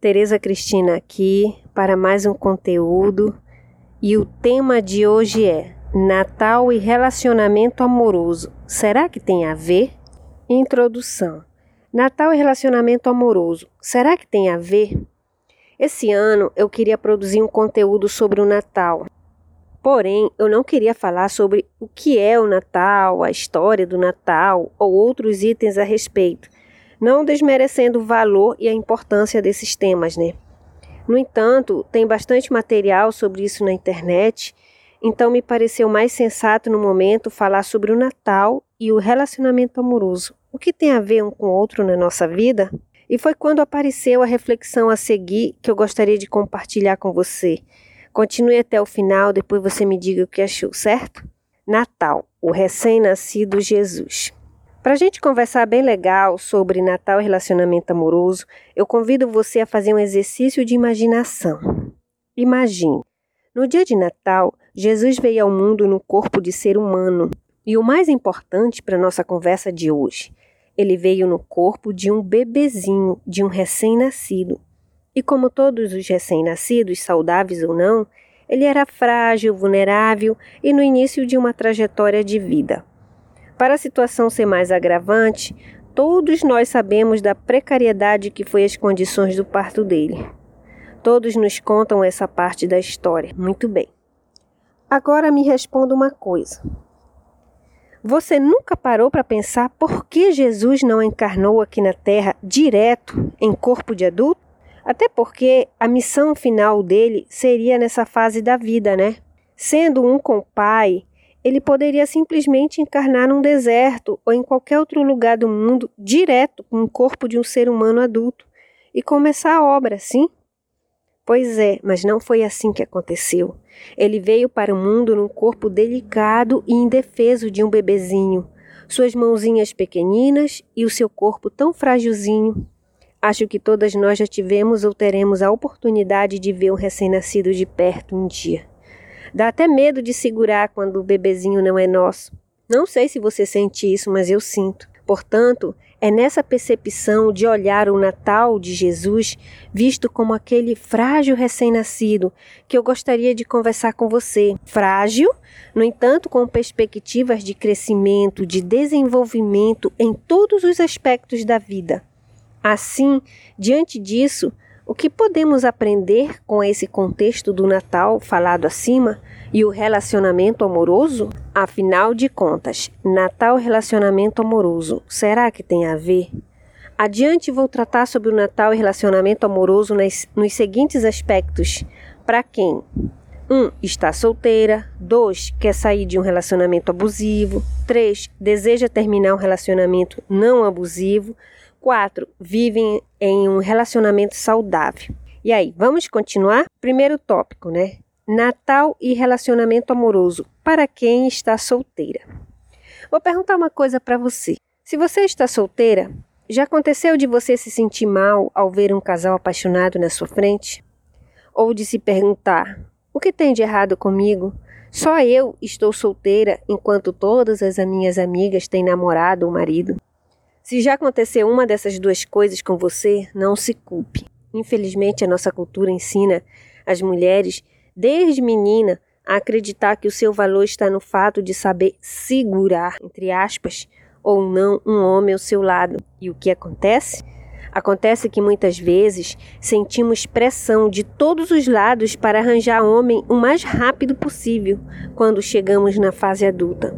Tereza Cristina aqui para mais um conteúdo e o tema de hoje é Natal e relacionamento amoroso. Será que tem a ver? Introdução. Natal e relacionamento amoroso. Será que tem a ver? Esse ano eu queria produzir um conteúdo sobre o Natal. Porém, eu não queria falar sobre o que é o Natal, a história do Natal ou outros itens a respeito não desmerecendo o valor e a importância desses temas, né? No entanto, tem bastante material sobre isso na internet, então me pareceu mais sensato no momento falar sobre o Natal e o relacionamento amoroso. O que tem a ver um com o outro na nossa vida? E foi quando apareceu a reflexão a seguir que eu gostaria de compartilhar com você. Continue até o final, depois você me diga o que achou, certo? Natal, o recém-nascido Jesus. Para a gente conversar bem legal sobre Natal e relacionamento amoroso, eu convido você a fazer um exercício de imaginação. Imagine, no dia de Natal, Jesus veio ao mundo no corpo de ser humano. E o mais importante para nossa conversa de hoje, ele veio no corpo de um bebezinho, de um recém-nascido. E como todos os recém-nascidos, saudáveis ou não, ele era frágil, vulnerável e no início de uma trajetória de vida. Para a situação ser mais agravante, todos nós sabemos da precariedade que foi as condições do parto dele. Todos nos contam essa parte da história. Muito bem. Agora me responda uma coisa. Você nunca parou para pensar por que Jesus não encarnou aqui na Terra direto em corpo de adulto? Até porque a missão final dele seria nessa fase da vida, né? Sendo um com o Pai, ele poderia simplesmente encarnar num deserto ou em qualquer outro lugar do mundo direto com o corpo de um ser humano adulto e começar a obra, sim? Pois é, mas não foi assim que aconteceu. Ele veio para o mundo num corpo delicado e indefeso de um bebezinho, suas mãozinhas pequeninas e o seu corpo tão frágilzinho. Acho que todas nós já tivemos ou teremos a oportunidade de ver um recém-nascido de perto um dia. Dá até medo de segurar quando o bebezinho não é nosso. Não sei se você sente isso, mas eu sinto. Portanto, é nessa percepção de olhar o Natal de Jesus visto como aquele frágil recém-nascido que eu gostaria de conversar com você. Frágil, no entanto, com perspectivas de crescimento, de desenvolvimento em todos os aspectos da vida. Assim, diante disso, o que podemos aprender com esse contexto do Natal falado acima e o relacionamento amoroso? Afinal de contas, Natal relacionamento amoroso, será que tem a ver? Adiante vou tratar sobre o Natal e relacionamento amoroso nos seguintes aspectos. Para quem? 1. Um, está solteira. 2. Quer sair de um relacionamento abusivo. 3. Deseja terminar um relacionamento não abusivo. 4. Vivem em um relacionamento saudável. E aí, vamos continuar? Primeiro tópico, né? Natal e relacionamento amoroso para quem está solteira. Vou perguntar uma coisa para você. Se você está solteira, já aconteceu de você se sentir mal ao ver um casal apaixonado na sua frente? Ou de se perguntar: o que tem de errado comigo? Só eu estou solteira enquanto todas as minhas amigas têm namorado ou marido? Se já aconteceu uma dessas duas coisas com você, não se culpe. Infelizmente, a nossa cultura ensina as mulheres, desde menina, a acreditar que o seu valor está no fato de saber segurar, entre aspas, ou não, um homem ao seu lado. E o que acontece? Acontece que muitas vezes sentimos pressão de todos os lados para arranjar homem o mais rápido possível quando chegamos na fase adulta.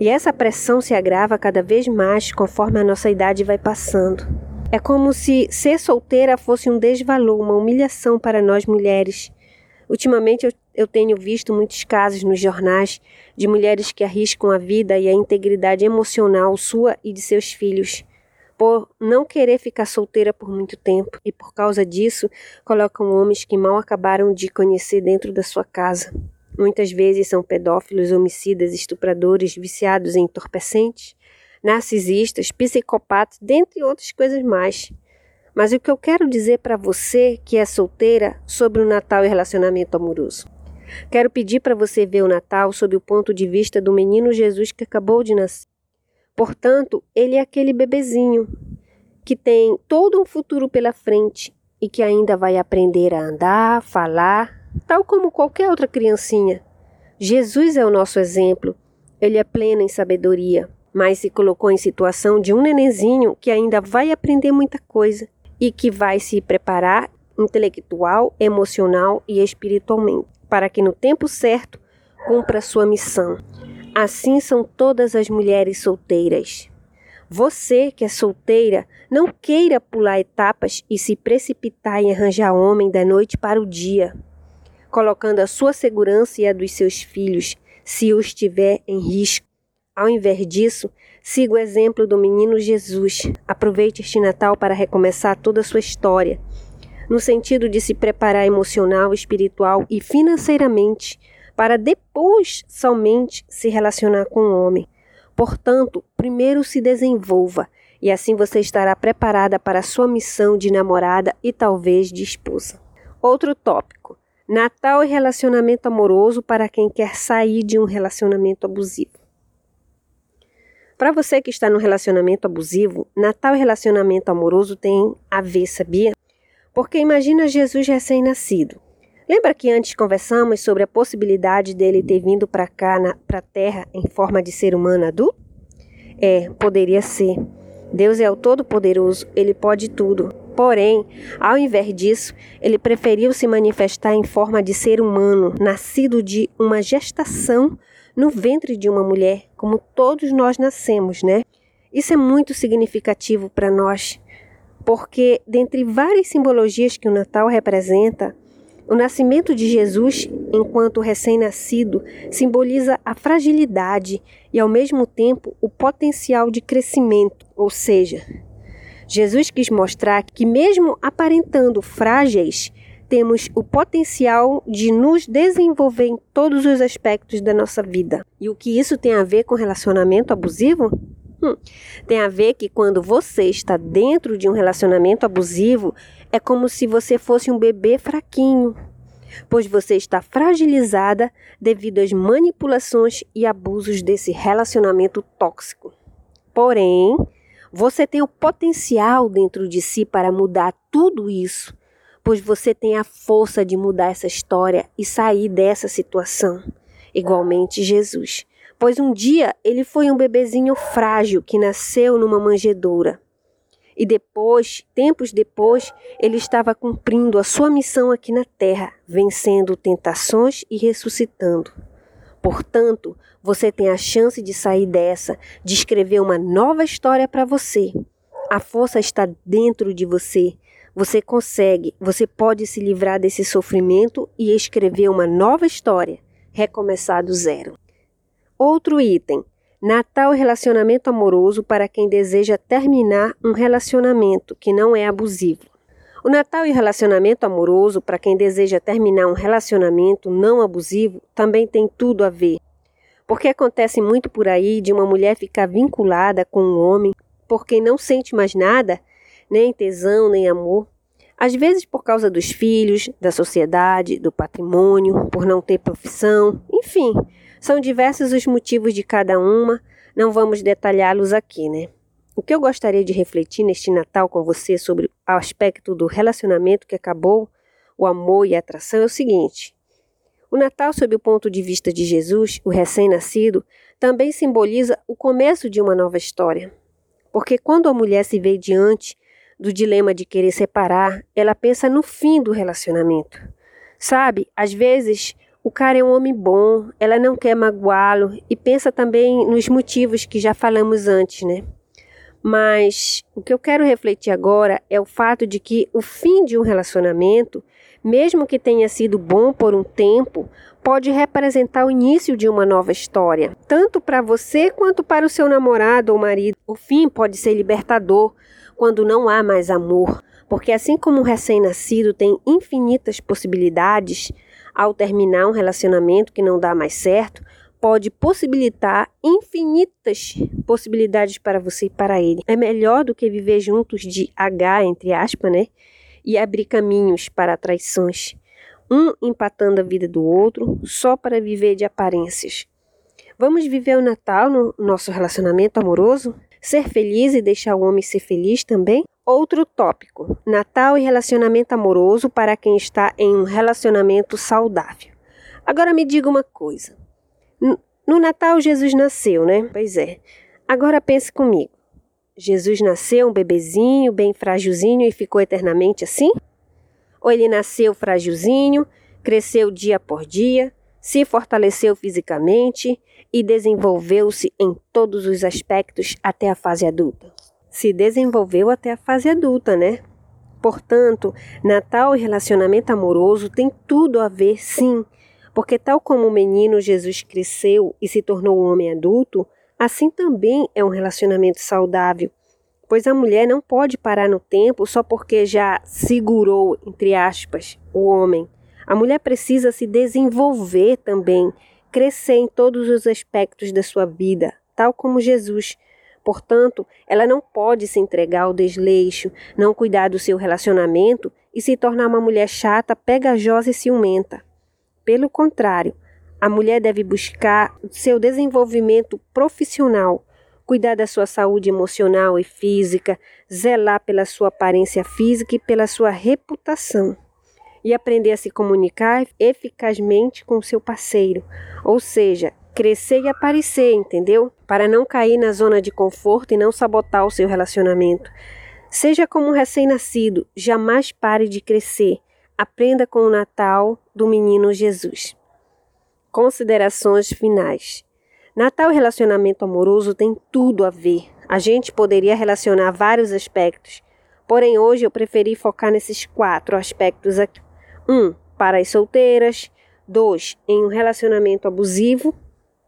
E essa pressão se agrava cada vez mais conforme a nossa idade vai passando. É como se ser solteira fosse um desvalor, uma humilhação para nós mulheres. Ultimamente eu, eu tenho visto muitos casos nos jornais de mulheres que arriscam a vida e a integridade emocional sua e de seus filhos por não querer ficar solteira por muito tempo e por causa disso colocam homens que mal acabaram de conhecer dentro da sua casa. Muitas vezes são pedófilos, homicidas, estupradores, viciados em entorpecentes, narcisistas, psicopatas, dentre outras coisas mais. Mas o que eu quero dizer para você que é solteira sobre o Natal e relacionamento amoroso? Quero pedir para você ver o Natal sob o ponto de vista do menino Jesus que acabou de nascer. Portanto, ele é aquele bebezinho que tem todo um futuro pela frente e que ainda vai aprender a andar, falar, tal como qualquer outra criancinha. Jesus é o nosso exemplo. Ele é pleno em sabedoria, mas se colocou em situação de um nenenzinho que ainda vai aprender muita coisa e que vai se preparar intelectual, emocional e espiritualmente, para que no tempo certo cumpra sua missão. Assim são todas as mulheres solteiras. Você que é solteira, não queira pular etapas e se precipitar em arranjar homem da noite para o dia, colocando a sua segurança e a dos seus filhos, se os tiver em risco. Ao invés disso, siga o exemplo do menino Jesus. Aproveite este Natal para recomeçar toda a sua história, no sentido de se preparar emocional, espiritual e financeiramente, para depois somente se relacionar com o homem. Portanto, primeiro se desenvolva e assim você estará preparada para a sua missão de namorada e talvez de esposa. Outro tópico: Natal e relacionamento amoroso para quem quer sair de um relacionamento abusivo. Para você que está no relacionamento abusivo, Natal e relacionamento amoroso têm a ver, sabia? Porque imagina Jesus recém-nascido. Lembra que antes conversamos sobre a possibilidade dele ter vindo para cá, para a Terra, em forma de ser humano adulto? É, poderia ser. Deus é o Todo-Poderoso, ele pode tudo. Porém, ao invés disso, ele preferiu se manifestar em forma de ser humano, nascido de uma gestação no ventre de uma mulher, como todos nós nascemos, né? Isso é muito significativo para nós, porque dentre várias simbologias que o Natal representa, o nascimento de Jesus, enquanto recém-nascido, simboliza a fragilidade e, ao mesmo tempo, o potencial de crescimento, ou seja, Jesus quis mostrar que, mesmo aparentando frágeis, temos o potencial de nos desenvolver em todos os aspectos da nossa vida. E o que isso tem a ver com relacionamento abusivo? Tem a ver que quando você está dentro de um relacionamento abusivo, é como se você fosse um bebê fraquinho, pois você está fragilizada devido às manipulações e abusos desse relacionamento tóxico. Porém, você tem o potencial dentro de si para mudar tudo isso, pois você tem a força de mudar essa história e sair dessa situação. Igualmente Jesus, pois um dia ele foi um bebezinho frágil que nasceu numa manjedoura. E depois, tempos depois, ele estava cumprindo a sua missão aqui na terra, vencendo tentações e ressuscitando. Portanto, você tem a chance de sair dessa, de escrever uma nova história para você. A força está dentro de você. Você consegue, você pode se livrar desse sofrimento e escrever uma nova história, recomeçar do zero. Outro item: Natal e relacionamento amoroso para quem deseja terminar um relacionamento que não é abusivo. O Natal e relacionamento amoroso para quem deseja terminar um relacionamento não abusivo também tem tudo a ver. Porque acontece muito por aí de uma mulher ficar vinculada com um homem por quem não sente mais nada, nem tesão, nem amor. Às vezes por causa dos filhos, da sociedade, do patrimônio, por não ter profissão, enfim, são diversos os motivos de cada uma, não vamos detalhá-los aqui, né? O que eu gostaria de refletir neste Natal com você sobre o aspecto do relacionamento que acabou, o amor e a atração é o seguinte: o Natal, sob o ponto de vista de Jesus, o recém-nascido, também simboliza o começo de uma nova história. Porque quando a mulher se vê diante do dilema de querer separar, ela pensa no fim do relacionamento. Sabe, às vezes o cara é um homem bom, ela não quer magoá-lo e pensa também nos motivos que já falamos antes, né? Mas o que eu quero refletir agora é o fato de que o fim de um relacionamento, mesmo que tenha sido bom por um tempo, pode representar o início de uma nova história, tanto para você quanto para o seu namorado ou marido. O fim pode ser libertador quando não há mais amor, porque assim como um recém-nascido tem infinitas possibilidades, ao terminar um relacionamento que não dá mais certo, pode possibilitar infinitas possibilidades para você e para ele. É melhor do que viver juntos de H, entre aspas, né? E abrir caminhos para traições, um empatando a vida do outro só para viver de aparências. Vamos viver o Natal no nosso relacionamento amoroso? Ser feliz e deixar o homem ser feliz também? Outro tópico: Natal e relacionamento amoroso para quem está em um relacionamento saudável. Agora me diga uma coisa. No Natal Jesus nasceu, né? Pois é. Agora pense comigo. Jesus nasceu um bebezinho, bem frágilzinho e ficou eternamente assim? Ou ele nasceu frágilzinho, cresceu dia por dia, se fortaleceu fisicamente e desenvolveu-se em todos os aspectos até a fase adulta? Se desenvolveu até a fase adulta, né? Portanto, Natal e relacionamento amoroso tem tudo a ver, sim, porque tal como o menino Jesus cresceu e se tornou um homem adulto, assim também é um relacionamento saudável, pois a mulher não pode parar no tempo só porque já segurou, entre aspas, o homem. A mulher precisa se desenvolver também, crescer em todos os aspectos da sua vida, tal como Jesus. Portanto, ela não pode se entregar ao desleixo, não cuidar do seu relacionamento e se tornar uma mulher chata, pegajosa e ciumenta. Pelo contrário, a mulher deve buscar seu desenvolvimento profissional, cuidar da sua saúde emocional e física, zelar pela sua aparência física e pela sua reputação. E aprender a se comunicar eficazmente com seu parceiro, ou seja, crescer e aparecer, entendeu? Para não cair na zona de conforto e não sabotar o seu relacionamento. Seja como um recém-nascido, jamais pare de crescer. Aprenda com o Natal do menino Jesus. Considerações finais. Natal e relacionamento amoroso tem tudo a ver. A gente poderia relacionar vários aspectos, porém hoje eu preferi focar nesses quatro aspectos aqui. 1. Um, para as solteiras. 2. Em um relacionamento abusivo.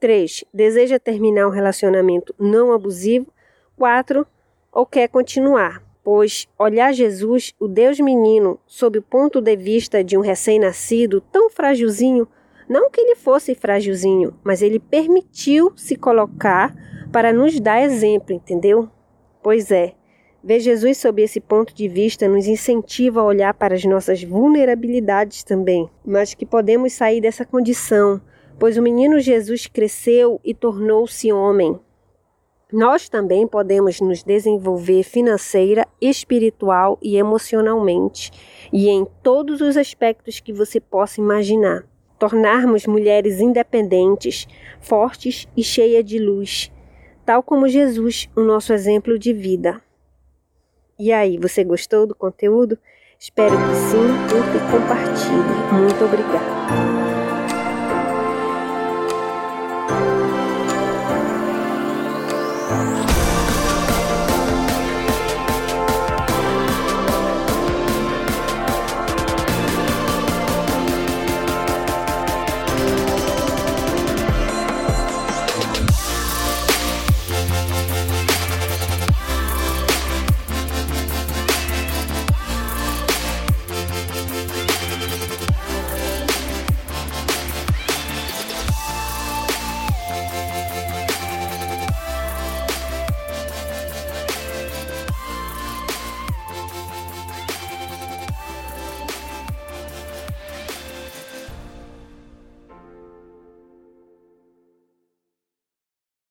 3. Deseja terminar um relacionamento não abusivo. 4. Ou quer continuar pois olhar Jesus, o Deus menino, sob o ponto de vista de um recém-nascido tão frágilzinho, não que ele fosse frágilzinho, mas ele permitiu se colocar para nos dar exemplo, entendeu? Pois é, ver Jesus sob esse ponto de vista nos incentiva a olhar para as nossas vulnerabilidades também, mas que podemos sair dessa condição, pois o menino Jesus cresceu e tornou-se homem, nós também podemos nos desenvolver financeira, espiritual e emocionalmente, e em todos os aspectos que você possa imaginar. Tornarmos mulheres independentes, fortes e cheias de luz, tal como Jesus, o nosso exemplo de vida. E aí, você gostou do conteúdo? Espero que sim, curta e compartilhe. Muito obrigada.